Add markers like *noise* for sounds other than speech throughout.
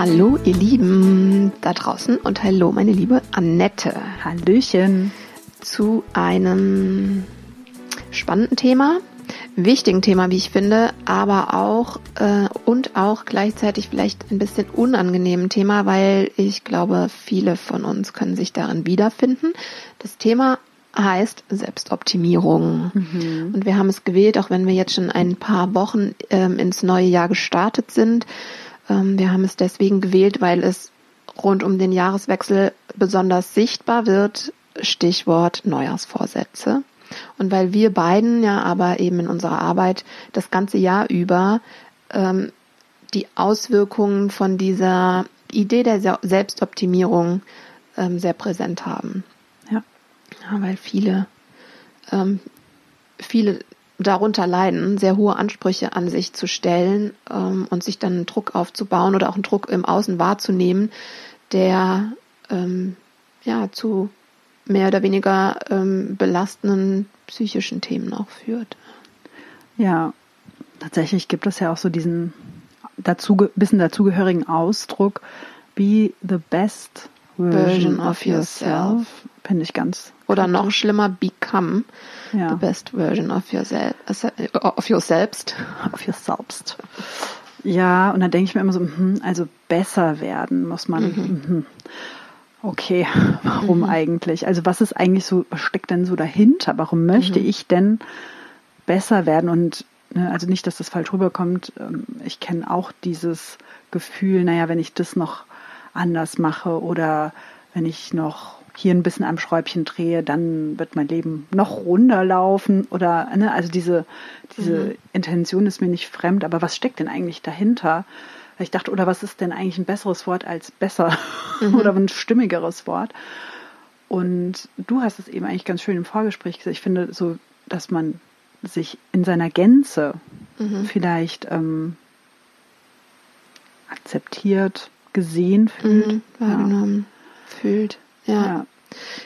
Hallo ihr Lieben da draußen und hallo meine liebe Annette. Hallöchen. Zu einem spannenden Thema, wichtigen Thema, wie ich finde, aber auch äh, und auch gleichzeitig vielleicht ein bisschen unangenehmen Thema, weil ich glaube, viele von uns können sich darin wiederfinden. Das Thema heißt Selbstoptimierung. Mhm. Und wir haben es gewählt, auch wenn wir jetzt schon ein paar Wochen ähm, ins neue Jahr gestartet sind. Ähm, wir haben es deswegen gewählt, weil es rund um den Jahreswechsel besonders sichtbar wird. Stichwort Neujahrsvorsätze. Und weil wir beiden ja aber eben in unserer Arbeit das ganze Jahr über ähm, die Auswirkungen von dieser Idee der Selbstoptimierung ähm, sehr präsent haben. Ja. ja weil viele, ähm, viele darunter leiden, sehr hohe Ansprüche an sich zu stellen ähm, und sich dann einen Druck aufzubauen oder auch einen Druck im Außen wahrzunehmen, der ähm, ja zu mehr oder weniger ähm, belastenden psychischen Themen auch führt. Ja, tatsächlich gibt es ja auch so diesen dazu, bisschen dazugehörigen Ausdruck, be the best version, version of yourself. Finde ich ganz. Oder noch schlimmer, become ja. the best version of, yourself, of yourself. Of yourself. Ja, und dann denke ich mir immer so, hm, also besser werden muss man. Mhm. Mhm. Okay, *laughs* warum mhm. eigentlich? Also was ist eigentlich so, was steckt denn so dahinter? Warum möchte mhm. ich denn besser werden? Und ne, also nicht, dass das falsch rüberkommt. Ähm, ich kenne auch dieses Gefühl, naja, wenn ich das noch anders mache oder wenn ich noch hier ein bisschen am Schräubchen drehe, dann wird mein Leben noch runterlaufen oder ne, also diese diese mhm. Intention ist mir nicht fremd, aber was steckt denn eigentlich dahinter? Ich dachte, oder was ist denn eigentlich ein besseres Wort als besser *laughs* mhm. oder ein stimmigeres Wort? Und du hast es eben eigentlich ganz schön im Vorgespräch gesagt. Ich finde so, dass man sich in seiner Gänze mhm. vielleicht ähm, akzeptiert, gesehen fühlt. Mhm, wahrgenommen ja. fühlt. Ja.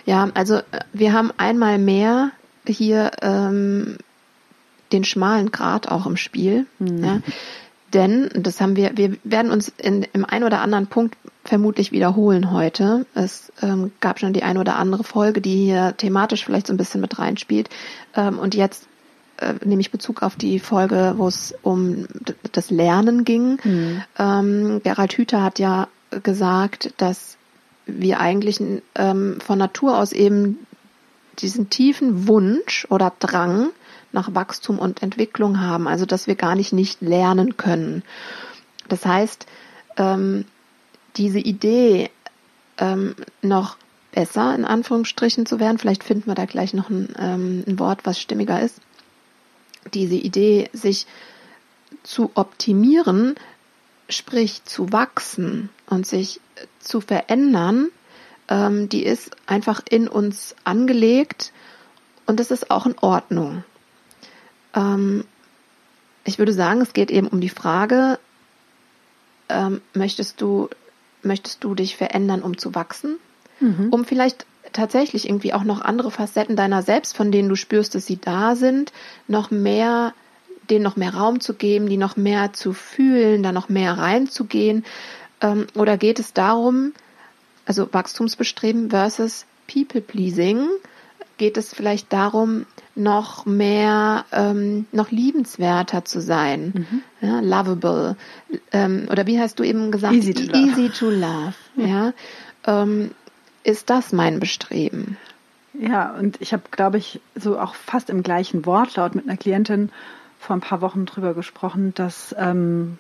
ja. Also äh, wir haben einmal mehr hier ähm, den schmalen Grat auch im Spiel. Mhm. Ja. Denn, das haben wir, wir werden uns in, im ein oder anderen Punkt vermutlich wiederholen heute. Es ähm, gab schon die ein oder andere Folge, die hier thematisch vielleicht so ein bisschen mit reinspielt. Ähm, und jetzt äh, nehme ich Bezug auf die Folge, wo es um das Lernen ging. Mhm. Ähm, Gerald Hüther hat ja gesagt, dass wir eigentlich ähm, von Natur aus eben diesen tiefen Wunsch oder Drang nach Wachstum und Entwicklung haben, also dass wir gar nicht nicht lernen können. Das heißt, ähm, diese Idee, ähm, noch besser in Anführungsstrichen zu werden, vielleicht finden wir da gleich noch ein, ähm, ein Wort, was stimmiger ist, diese Idee, sich zu optimieren, sprich zu wachsen und sich zu verändern, ähm, die ist einfach in uns angelegt und das ist auch in Ordnung. Ähm, ich würde sagen, es geht eben um die Frage, ähm, möchtest du, möchtest du dich verändern, um zu wachsen? Mhm. Um vielleicht tatsächlich irgendwie auch noch andere Facetten deiner selbst, von denen du spürst, dass sie da sind, noch mehr, denen noch mehr Raum zu geben, die noch mehr zu fühlen, da noch mehr reinzugehen. Ähm, oder geht es darum, also Wachstumsbestreben versus People Pleasing, geht es vielleicht darum, noch mehr, ähm, noch liebenswerter zu sein, mhm. ja, lovable, ähm, oder wie hast du eben gesagt, easy to love, easy to love *laughs* ja, ähm, ist das mein Bestreben? Ja, und ich habe, glaube ich, so auch fast im gleichen Wortlaut mit einer Klientin vor ein paar Wochen drüber gesprochen, dass ähm,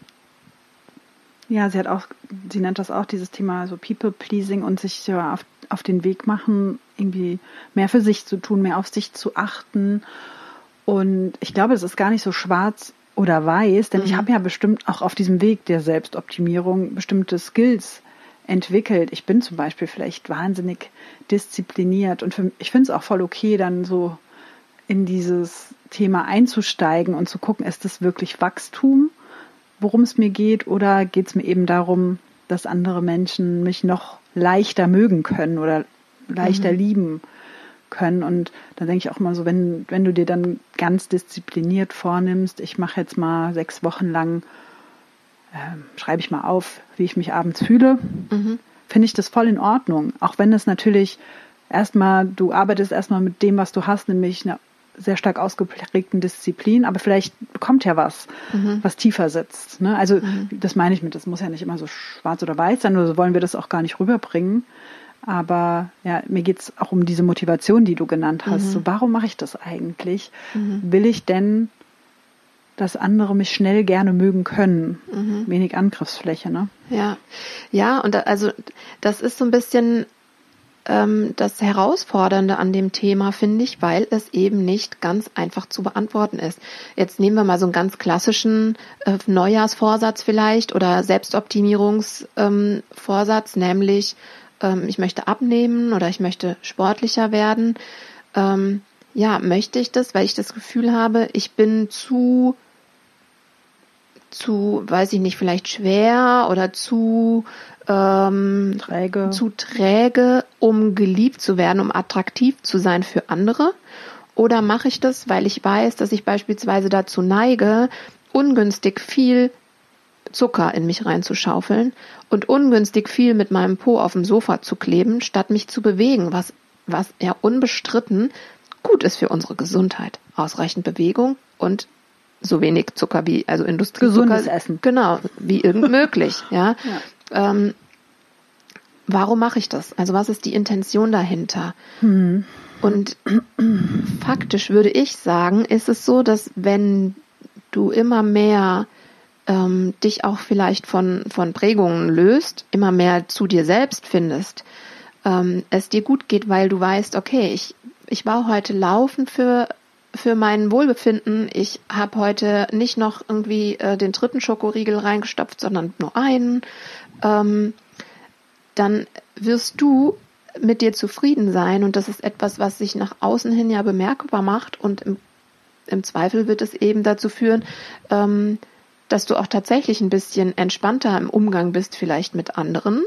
ja, sie hat auch, sie nennt das auch dieses Thema so People Pleasing und sich ja auf, auf den Weg machen, irgendwie mehr für sich zu tun, mehr auf sich zu achten. Und ich glaube, es ist gar nicht so schwarz oder weiß, denn mhm. ich habe ja bestimmt auch auf diesem Weg der Selbstoptimierung bestimmte Skills entwickelt. Ich bin zum Beispiel vielleicht wahnsinnig diszipliniert und für, ich finde es auch voll okay, dann so in dieses Thema einzusteigen und zu gucken, ist das wirklich Wachstum, worum es mir geht, oder geht es mir eben darum, dass andere Menschen mich noch leichter mögen können oder leichter mhm. lieben können. Und dann denke ich auch mal so, wenn, wenn du dir dann ganz diszipliniert vornimmst, ich mache jetzt mal sechs Wochen lang, äh, schreibe ich mal auf, wie ich mich abends fühle, mhm. finde ich das voll in Ordnung. Auch wenn es natürlich erstmal, du arbeitest erstmal mit dem, was du hast, nämlich einer sehr stark ausgeprägten Disziplin, aber vielleicht kommt ja was, mhm. was tiefer sitzt. Ne? Also mhm. das meine ich mit, das muss ja nicht immer so schwarz oder weiß sein, nur so wollen wir das auch gar nicht rüberbringen. Aber ja, mir geht's auch um diese Motivation, die du genannt hast. Mhm. So, warum mache ich das eigentlich? Mhm. Will ich denn, dass andere mich schnell gerne mögen können? Mhm. Wenig Angriffsfläche, ne? Ja, ja, und da, also das ist so ein bisschen ähm, das Herausfordernde an dem Thema, finde ich, weil es eben nicht ganz einfach zu beantworten ist. Jetzt nehmen wir mal so einen ganz klassischen äh, Neujahrsvorsatz vielleicht oder Selbstoptimierungsvorsatz, ähm, nämlich ähm, ich möchte abnehmen oder ich möchte sportlicher werden. Ähm, ja, möchte ich das, weil ich das Gefühl habe, ich bin zu zu, weiß ich nicht, vielleicht schwer oder zu ähm, träge. zu träge, um geliebt zu werden, um attraktiv zu sein für andere? Oder mache ich das, weil ich weiß, dass ich beispielsweise dazu neige, ungünstig viel Zucker in mich reinzuschaufeln und ungünstig viel mit meinem Po auf dem Sofa zu kleben, statt mich zu bewegen, was, was ja unbestritten gut ist für unsere Gesundheit. Ausreichend Bewegung und so wenig Zucker wie, also Industriezucker. Gesundes Essen. Genau, wie irgend möglich, *laughs* ja. ja. Ähm, warum mache ich das? Also was ist die Intention dahinter? Hm. Und faktisch würde ich sagen, ist es so, dass wenn du immer mehr ähm, dich auch vielleicht von, von Prägungen löst, immer mehr zu dir selbst findest, ähm, es dir gut geht, weil du weißt, okay, ich, ich war heute laufen für für mein Wohlbefinden. Ich habe heute nicht noch irgendwie äh, den dritten Schokoriegel reingestopft, sondern nur einen. Ähm, dann wirst du mit dir zufrieden sein und das ist etwas, was sich nach außen hin ja bemerkbar macht und im, im Zweifel wird es eben dazu führen, ähm, dass du auch tatsächlich ein bisschen entspannter im Umgang bist, vielleicht mit anderen.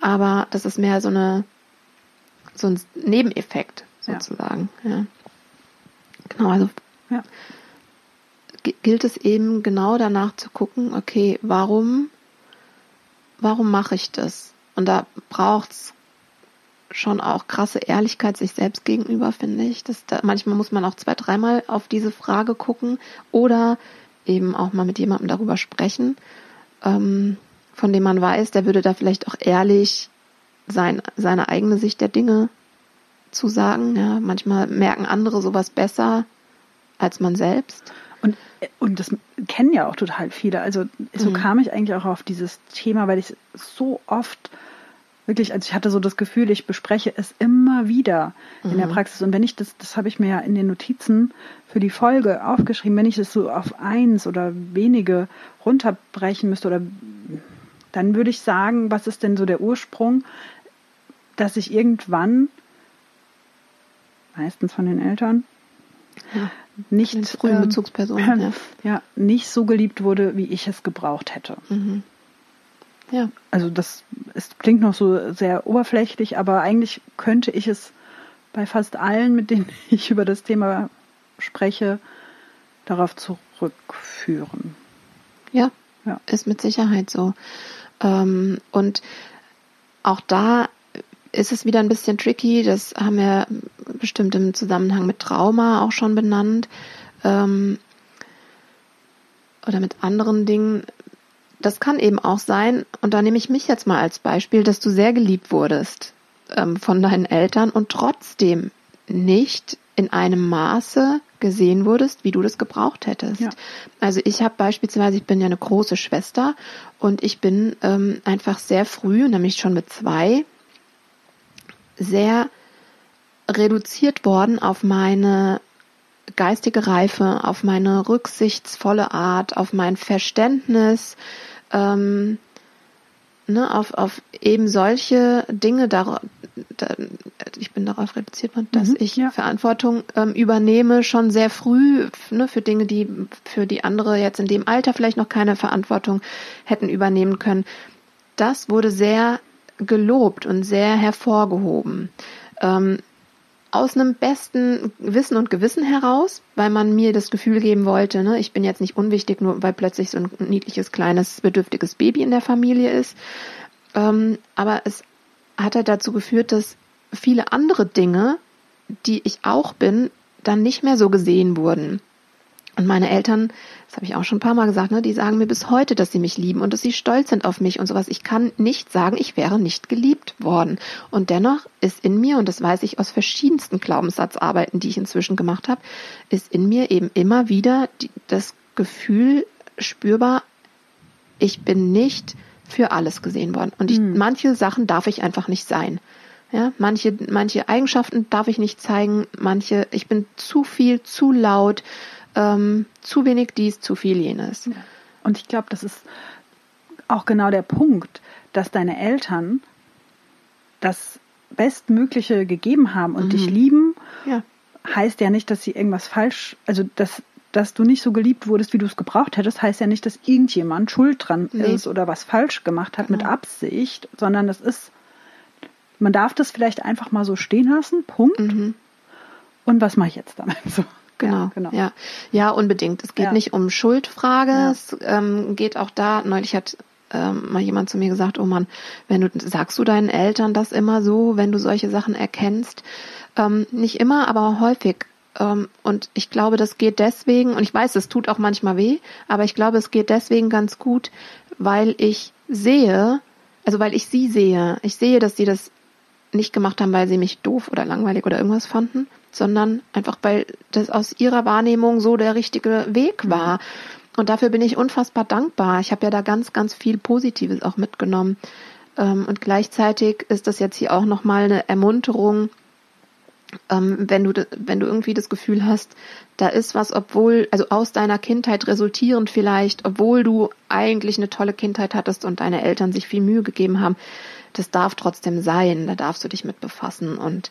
Aber das ist mehr so eine so ein Nebeneffekt sozusagen. Ja. ja. Genau, also ja. gilt es eben genau danach zu gucken, okay, warum, warum mache ich das? Und da braucht es schon auch krasse Ehrlichkeit sich selbst gegenüber, finde ich. Das, da, manchmal muss man auch zwei, dreimal auf diese Frage gucken oder eben auch mal mit jemandem darüber sprechen, ähm, von dem man weiß, der würde da vielleicht auch ehrlich sein, seine eigene Sicht der Dinge zu sagen. Ja, manchmal merken andere sowas besser als man selbst. Und, und das kennen ja auch total viele. Also so mhm. kam ich eigentlich auch auf dieses Thema, weil ich so oft wirklich, also ich hatte so das Gefühl, ich bespreche es immer wieder mhm. in der mhm. Praxis. Und wenn ich das, das habe ich mir ja in den Notizen für die Folge aufgeschrieben, wenn ich das so auf eins oder wenige runterbrechen müsste oder dann würde ich sagen, was ist denn so der Ursprung, dass ich irgendwann, meistens von den Eltern, ja. nicht frühen ähm, Bezugspersonen, ja. *clears throat* ja. nicht so geliebt wurde, wie ich es gebraucht hätte. Mhm. Ja. Also das es klingt noch so sehr oberflächlich, aber eigentlich könnte ich es bei fast allen, mit denen *laughs* ich über das Thema spreche, darauf zurückführen. Ja, ja. ist mit Sicherheit so. Ähm, und auch da ist es wieder ein bisschen tricky. Das haben wir bestimmt im Zusammenhang mit Trauma auch schon benannt. Ähm, oder mit anderen Dingen das kann eben auch sein, und da nehme ich mich jetzt mal als Beispiel, dass du sehr geliebt wurdest ähm, von deinen Eltern und trotzdem nicht in einem Maße gesehen wurdest, wie du das gebraucht hättest. Ja. Also ich habe beispielsweise, ich bin ja eine große Schwester und ich bin ähm, einfach sehr früh, nämlich schon mit zwei, sehr reduziert worden auf meine geistige Reife, auf meine rücksichtsvolle Art, auf mein Verständnis, ähm, ne, auf, auf eben solche Dinge, da, da, ich bin darauf reduziert worden, dass mhm, ich ja. Verantwortung ähm, übernehme, schon sehr früh ne, für Dinge, die für die andere jetzt in dem Alter vielleicht noch keine Verantwortung hätten übernehmen können. Das wurde sehr gelobt und sehr hervorgehoben. Ähm, aus einem besten Wissen und Gewissen heraus, weil man mir das Gefühl geben wollte, ne, ich bin jetzt nicht unwichtig, nur weil plötzlich so ein niedliches, kleines, bedürftiges Baby in der Familie ist. Ähm, aber es hat halt dazu geführt, dass viele andere Dinge, die ich auch bin, dann nicht mehr so gesehen wurden. Und meine Eltern, das habe ich auch schon ein paar Mal gesagt, ne, die sagen mir bis heute, dass sie mich lieben und dass sie stolz sind auf mich und sowas. Ich kann nicht sagen, ich wäre nicht geliebt worden. Und dennoch ist in mir, und das weiß ich aus verschiedensten Glaubenssatzarbeiten, die ich inzwischen gemacht habe, ist in mir eben immer wieder die, das Gefühl spürbar, ich bin nicht für alles gesehen worden. Und ich, hm. manche Sachen darf ich einfach nicht sein. Ja, manche, manche Eigenschaften darf ich nicht zeigen, manche, ich bin zu viel, zu laut, ähm, zu wenig dies, zu viel jenes. Und ich glaube, das ist auch genau der Punkt, dass deine Eltern das Bestmögliche gegeben haben und mhm. dich lieben, ja. heißt ja nicht, dass sie irgendwas falsch, also dass, dass du nicht so geliebt wurdest, wie du es gebraucht hättest, heißt ja nicht, dass irgendjemand schuld dran nee. ist oder was falsch gemacht hat genau. mit Absicht, sondern das ist, man darf das vielleicht einfach mal so stehen lassen, Punkt. Mhm. Und was mache ich jetzt damit? *laughs* So. Genau, ja, genau. Ja, ja unbedingt. Es geht ja. nicht um Schuldfrage. Ja. Es ähm, geht auch da, neulich hat ähm, mal jemand zu mir gesagt, oh Mann, wenn du, sagst du deinen Eltern das immer so, wenn du solche Sachen erkennst? Ähm, nicht immer, aber häufig. Ähm, und ich glaube, das geht deswegen, und ich weiß, es tut auch manchmal weh, aber ich glaube, es geht deswegen ganz gut, weil ich sehe, also weil ich sie sehe. Ich sehe, dass sie das nicht gemacht haben, weil sie mich doof oder langweilig oder irgendwas fanden, sondern einfach, weil das aus ihrer Wahrnehmung so der richtige Weg war. Und dafür bin ich unfassbar dankbar. Ich habe ja da ganz, ganz viel Positives auch mitgenommen. Ähm, und gleichzeitig ist das jetzt hier auch nochmal eine Ermunterung, ähm, wenn du, wenn du irgendwie das Gefühl hast, da ist was, obwohl, also aus deiner Kindheit resultierend vielleicht, obwohl du eigentlich eine tolle Kindheit hattest und deine Eltern sich viel Mühe gegeben haben, das darf trotzdem sein, da darfst du dich mit befassen und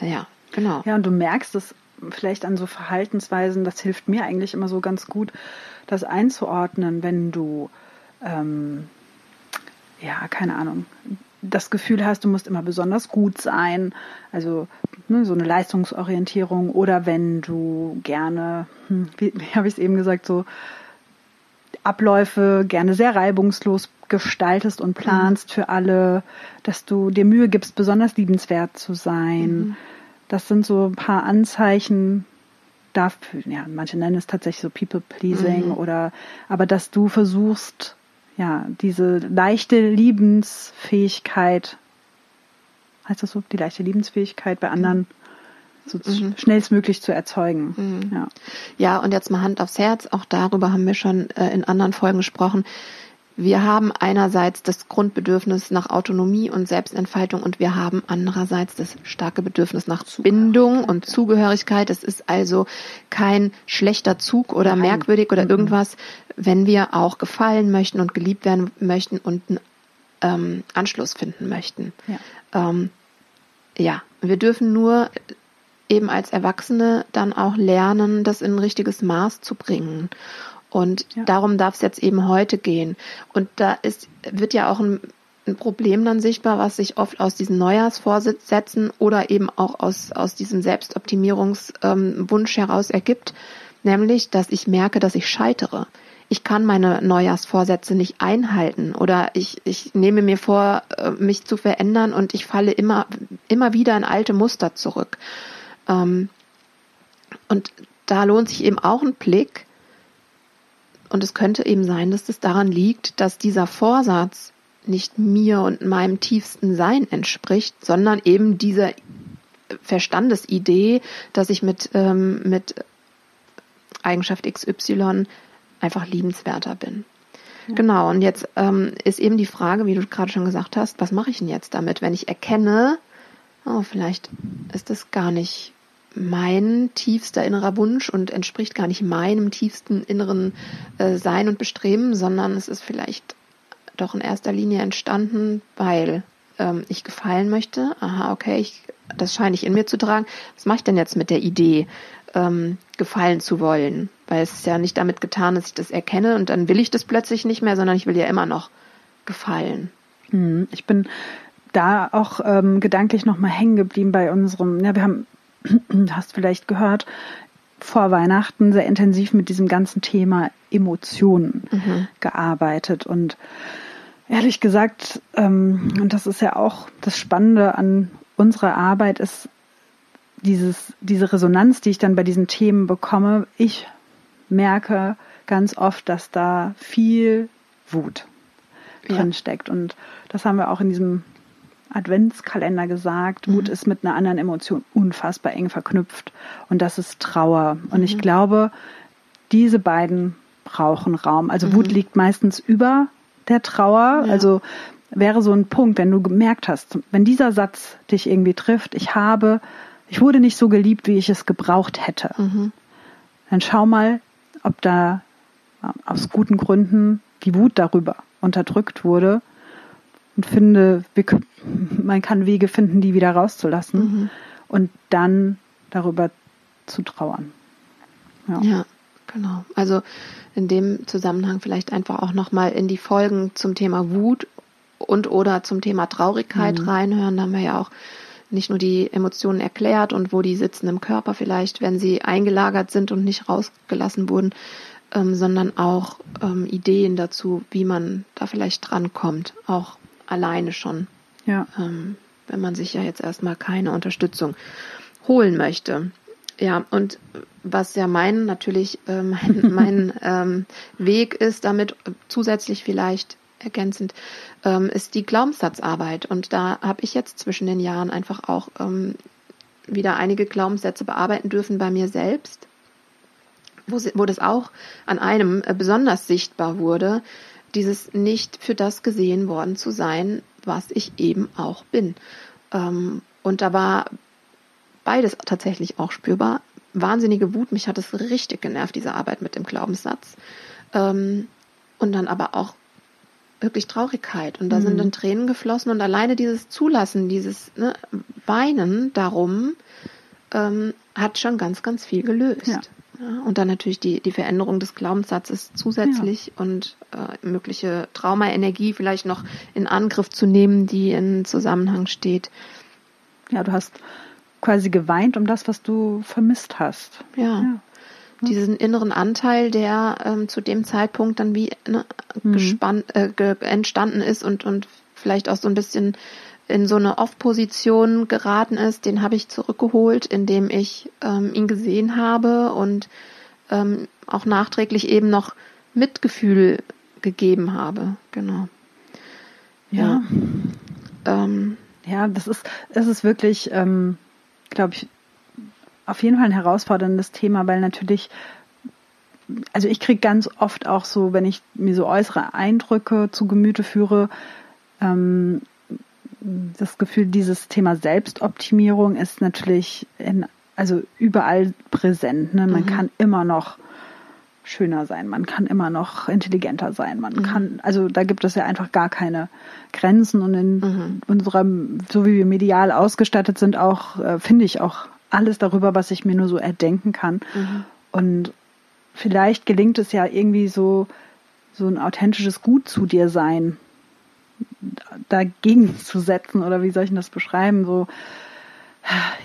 ja, genau. Ja, und du merkst es vielleicht an so Verhaltensweisen, das hilft mir eigentlich immer so ganz gut, das einzuordnen, wenn du, ähm, ja, keine Ahnung, das Gefühl hast, du musst immer besonders gut sein, also ne, so eine Leistungsorientierung, oder wenn du gerne, hm, wie, *laughs* wie habe ich es eben gesagt, so Abläufe gerne sehr reibungslos gestaltest und planst mhm. für alle, dass du dir Mühe gibst, besonders liebenswert zu sein. Mhm. Das sind so ein paar Anzeichen dafür, ja, manche nennen es tatsächlich so People-Pleasing mhm. oder, aber dass du versuchst, ja, diese leichte Liebensfähigkeit, heißt das so, die leichte Liebensfähigkeit bei anderen so mhm. schnellstmöglich zu erzeugen. Mhm. Ja. ja, und jetzt mal Hand aufs Herz, auch darüber haben wir schon äh, in anderen Folgen gesprochen. Wir haben einerseits das Grundbedürfnis nach Autonomie und Selbstentfaltung und wir haben andererseits das starke Bedürfnis nach Bindung und Zugehörigkeit. Es ist also kein schlechter Zug oder Nein. merkwürdig oder mhm. irgendwas, wenn wir auch gefallen möchten und geliebt werden möchten und einen ähm, Anschluss finden möchten. Ja. Ähm, ja, wir dürfen nur eben als Erwachsene dann auch lernen, das in ein richtiges Maß zu bringen. Und ja. darum darf es jetzt eben heute gehen. Und da ist, wird ja auch ein, ein Problem dann sichtbar, was sich oft aus diesen Neujahrsvorsätzen oder eben auch aus, aus diesem Selbstoptimierungswunsch ähm, heraus ergibt, nämlich, dass ich merke, dass ich scheitere. Ich kann meine Neujahrsvorsätze nicht einhalten oder ich, ich nehme mir vor, äh, mich zu verändern und ich falle immer, immer wieder in alte Muster zurück. Ähm, und da lohnt sich eben auch ein Blick, und es könnte eben sein, dass es daran liegt, dass dieser Vorsatz nicht mir und meinem tiefsten Sein entspricht, sondern eben dieser Verstandesidee, dass ich mit, ähm, mit Eigenschaft XY einfach liebenswerter bin. Ja. Genau, und jetzt ähm, ist eben die Frage, wie du gerade schon gesagt hast, was mache ich denn jetzt damit, wenn ich erkenne, oh, vielleicht ist das gar nicht mein tiefster innerer Wunsch und entspricht gar nicht meinem tiefsten inneren äh, Sein und Bestreben, sondern es ist vielleicht doch in erster Linie entstanden, weil ähm, ich gefallen möchte. Aha, okay, ich, das scheine ich in mir zu tragen. Was mache ich denn jetzt mit der Idee, ähm, gefallen zu wollen? Weil es ist ja nicht damit getan, dass ich das erkenne und dann will ich das plötzlich nicht mehr, sondern ich will ja immer noch gefallen. Hm, ich bin da auch ähm, gedanklich nochmal hängen geblieben bei unserem, ja, wir haben, *clears throat* hast vielleicht gehört, vor Weihnachten sehr intensiv mit diesem ganzen Thema Emotionen mhm. gearbeitet und ehrlich gesagt, ähm, und das ist ja auch das Spannende an unserer Arbeit, ist dieses, diese Resonanz, die ich dann bei diesen Themen bekomme. Ich merke ganz oft, dass da viel Wut ja. drin steckt. Und das haben wir auch in diesem Adventskalender gesagt. Mhm. Wut ist mit einer anderen Emotion unfassbar eng verknüpft. Und das ist Trauer. Und mhm. ich glaube, diese beiden brauchen Raum. Also mhm. Wut liegt meistens über der Trauer. Ja. Also wäre so ein Punkt, wenn du gemerkt hast, wenn dieser Satz dich irgendwie trifft, ich habe, ich wurde nicht so geliebt, wie ich es gebraucht hätte, mhm. dann schau mal, ob da aus guten Gründen die Wut darüber unterdrückt wurde und finde, wir, man kann Wege finden, die wieder rauszulassen mhm. und dann darüber zu trauern. Ja. ja, genau. Also in dem Zusammenhang vielleicht einfach auch nochmal in die Folgen zum Thema Wut und oder zum Thema Traurigkeit mhm. reinhören. Da haben wir ja auch nicht nur die Emotionen erklärt und wo die sitzen im Körper vielleicht, wenn sie eingelagert sind und nicht rausgelassen wurden, ähm, sondern auch ähm, Ideen dazu, wie man da vielleicht drankommt, auch alleine schon. Ja. Ähm, wenn man sich ja jetzt erstmal keine Unterstützung holen möchte. Ja, und was ja mein natürlich äh, mein, *laughs* mein ähm, Weg ist, damit zusätzlich vielleicht ergänzend, ähm, ist die Glaubenssatzarbeit. Und da habe ich jetzt zwischen den Jahren einfach auch ähm, wieder einige Glaubenssätze bearbeiten dürfen bei mir selbst, wo, wo das auch an einem äh, besonders sichtbar wurde, dieses nicht für das gesehen worden zu sein, was ich eben auch bin. Ähm, und da war beides tatsächlich auch spürbar. Wahnsinnige Wut, mich hat es richtig genervt, diese Arbeit mit dem Glaubenssatz. Ähm, und dann aber auch wirklich Traurigkeit. Und da mhm. sind dann Tränen geflossen und alleine dieses Zulassen, dieses ne, Weinen darum, ähm, hat schon ganz, ganz viel gelöst. Ja. Ja, und dann natürlich die, die Veränderung des Glaubenssatzes zusätzlich ja. und äh, mögliche Traumaenergie vielleicht noch in Angriff zu nehmen, die in Zusammenhang steht. Ja, du hast quasi geweint um das, was du vermisst hast. Ja. ja. Diesen inneren Anteil, der ähm, zu dem Zeitpunkt dann wie ne, mhm. gespannt, äh, entstanden ist und, und vielleicht auch so ein bisschen in so eine Off-Position geraten ist, den habe ich zurückgeholt, indem ich ähm, ihn gesehen habe und ähm, auch nachträglich eben noch Mitgefühl gegeben habe. Genau. Ja. Ja, ähm, ja das ist, es ist wirklich, ähm, glaube ich, auf jeden Fall ein herausforderndes Thema, weil natürlich, also ich kriege ganz oft auch so, wenn ich mir so äußere Eindrücke zu Gemüte führe, ähm, das Gefühl, dieses Thema Selbstoptimierung ist natürlich in, also überall präsent. Ne? Man mhm. kann immer noch schöner sein, man kann immer noch intelligenter sein, man mhm. kann, also da gibt es ja einfach gar keine Grenzen und in mhm. unserem, so wie wir medial ausgestattet sind, auch, äh, finde ich auch alles darüber, was ich mir nur so erdenken kann. Mhm. Und vielleicht gelingt es ja irgendwie so, so ein authentisches Gut zu dir sein, dagegen zu setzen oder wie soll ich das beschreiben? So,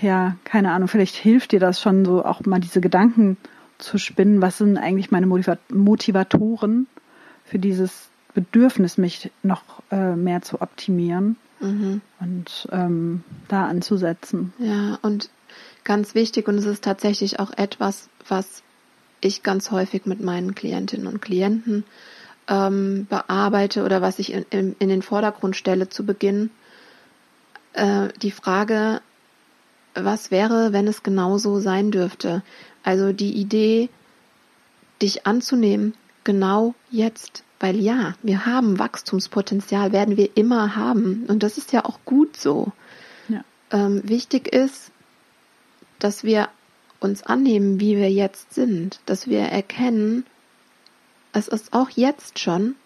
ja, keine Ahnung, vielleicht hilft dir das schon so auch mal diese Gedanken zu spinnen. Was sind eigentlich meine Motivatoren für dieses Bedürfnis, mich noch äh, mehr zu optimieren mhm. und ähm, da anzusetzen? Ja, und ganz wichtig, und es ist tatsächlich auch etwas, was ich ganz häufig mit meinen Klientinnen und Klienten ähm, bearbeite oder was ich in, in, in, den Vordergrund stelle zu Beginn, äh, die Frage, was wäre, wenn es genauso sein dürfte? Also die Idee, dich anzunehmen, genau jetzt. Weil ja, wir haben Wachstumspotenzial, werden wir immer haben. Und das ist ja auch gut so. Ja. Ähm, wichtig ist, dass wir uns annehmen, wie wir jetzt sind, dass wir erkennen, es ist auch jetzt schon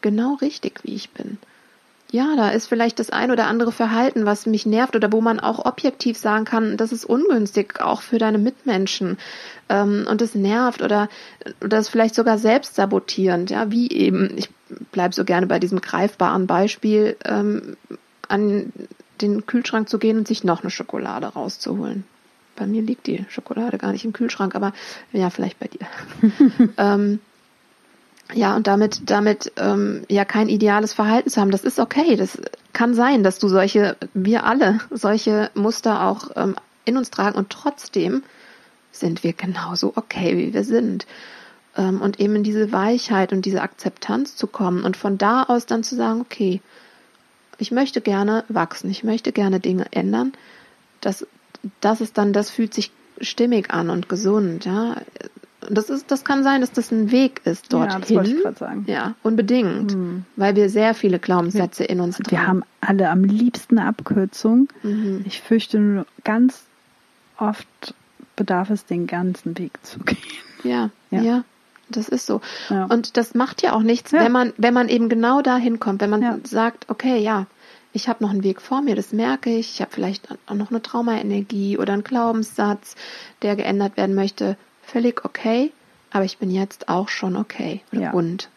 genau richtig, wie ich bin. Ja, da ist vielleicht das ein oder andere Verhalten, was mich nervt oder wo man auch objektiv sagen kann, das ist ungünstig, auch für deine Mitmenschen. Ähm, und es nervt oder, oder ist vielleicht sogar selbst sabotierend. Ja, wie eben, ich bleibe so gerne bei diesem greifbaren Beispiel, ähm, an den Kühlschrank zu gehen und sich noch eine Schokolade rauszuholen. Bei mir liegt die Schokolade gar nicht im Kühlschrank, aber ja, vielleicht bei dir. *laughs* ähm, ja, und damit, damit ähm, ja kein ideales Verhalten zu haben, das ist okay. Das kann sein, dass du solche, wir alle, solche Muster auch ähm, in uns tragen und trotzdem sind wir genauso okay, wie wir sind. Ähm, und eben in diese Weichheit und diese Akzeptanz zu kommen und von da aus dann zu sagen, okay, ich möchte gerne wachsen, ich möchte gerne Dinge ändern. Das, das ist dann, das fühlt sich stimmig an und gesund, ja. Das ist, das kann sein, dass das ein Weg ist dorthin. Ja, das wollte ich gerade sagen. Ja, unbedingt, mhm. weil wir sehr viele Glaubenssätze in uns tragen. Wir haben alle am liebsten eine Abkürzung. Mhm. Ich fürchte nur ganz oft bedarf es den ganzen Weg zu *laughs* gehen. Ja, ja. ja das ist so. Ja. Und das macht ja auch nichts, ja. wenn man, wenn man eben genau dahin kommt, wenn man sagt, okay, ja, ich habe noch einen Weg vor mir, das merke ich, ich habe vielleicht auch noch eine Traumaenergie oder einen Glaubenssatz, der geändert werden möchte völlig okay, aber ich bin jetzt auch schon okay. Ja. Und.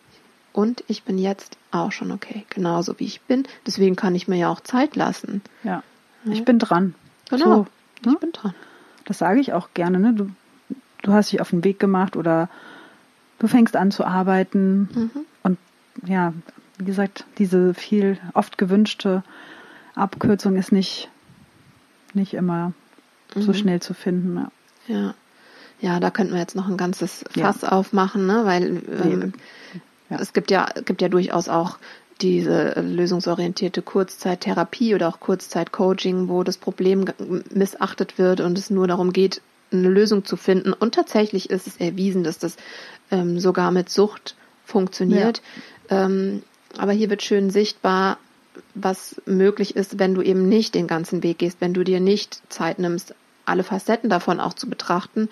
Und ich bin jetzt auch schon okay, genauso wie ich bin. Deswegen kann ich mir ja auch Zeit lassen. Ja. ja. Ich bin dran. Genau. So, ne? Ich bin dran. Das sage ich auch gerne. Ne? Du, du hast dich auf den Weg gemacht oder du fängst an zu arbeiten. Mhm. Und ja, wie gesagt, diese viel oft gewünschte Abkürzung ist nicht, nicht immer mhm. so schnell zu finden. Ja. ja. Ja, da könnten wir jetzt noch ein ganzes Fass ja. aufmachen, ne? weil ähm, ja. es gibt ja, gibt ja durchaus auch diese lösungsorientierte Kurzzeittherapie oder auch Kurzzeitcoaching, wo das Problem missachtet wird und es nur darum geht, eine Lösung zu finden. Und tatsächlich ist es erwiesen, dass das ähm, sogar mit Sucht funktioniert. Ja. Ähm, aber hier wird schön sichtbar, was möglich ist, wenn du eben nicht den ganzen Weg gehst, wenn du dir nicht Zeit nimmst, alle Facetten davon auch zu betrachten,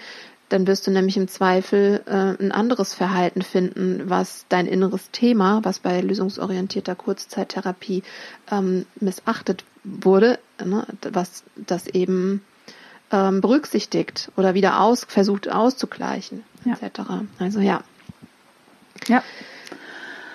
dann wirst du nämlich im Zweifel äh, ein anderes Verhalten finden, was dein inneres Thema, was bei lösungsorientierter Kurzzeittherapie ähm, missachtet wurde, ne, was das eben ähm, berücksichtigt oder wieder aus, versucht auszugleichen, ja. etc. Also ja. Ja.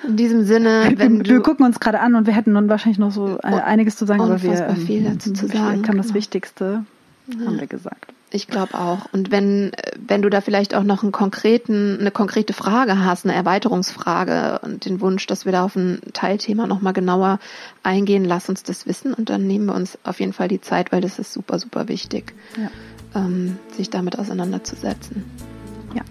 In diesem Sinne, wenn wir, wir gucken uns gerade an und wir hätten nun wahrscheinlich noch so äh, einiges zu sagen, aber wir ähm, viel dazu zu sagen. Kam das Wichtigste, ja. haben wir gesagt. Ich glaube auch. Und wenn, wenn du da vielleicht auch noch einen konkreten, eine konkrete Frage hast, eine Erweiterungsfrage und den Wunsch, dass wir da auf ein Teilthema nochmal genauer eingehen, lass uns das wissen und dann nehmen wir uns auf jeden Fall die Zeit, weil das ist super, super wichtig, ja. ähm, sich damit auseinanderzusetzen. Ja.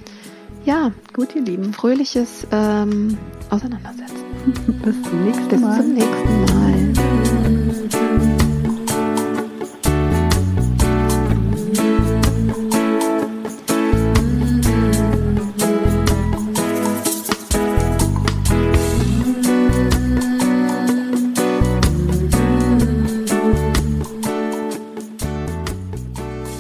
Ja, gut, ihr Lieben. Fröhliches ähm, Auseinandersetzen. *laughs* Bis zum nächsten Mal. Bis zum nächsten Mal.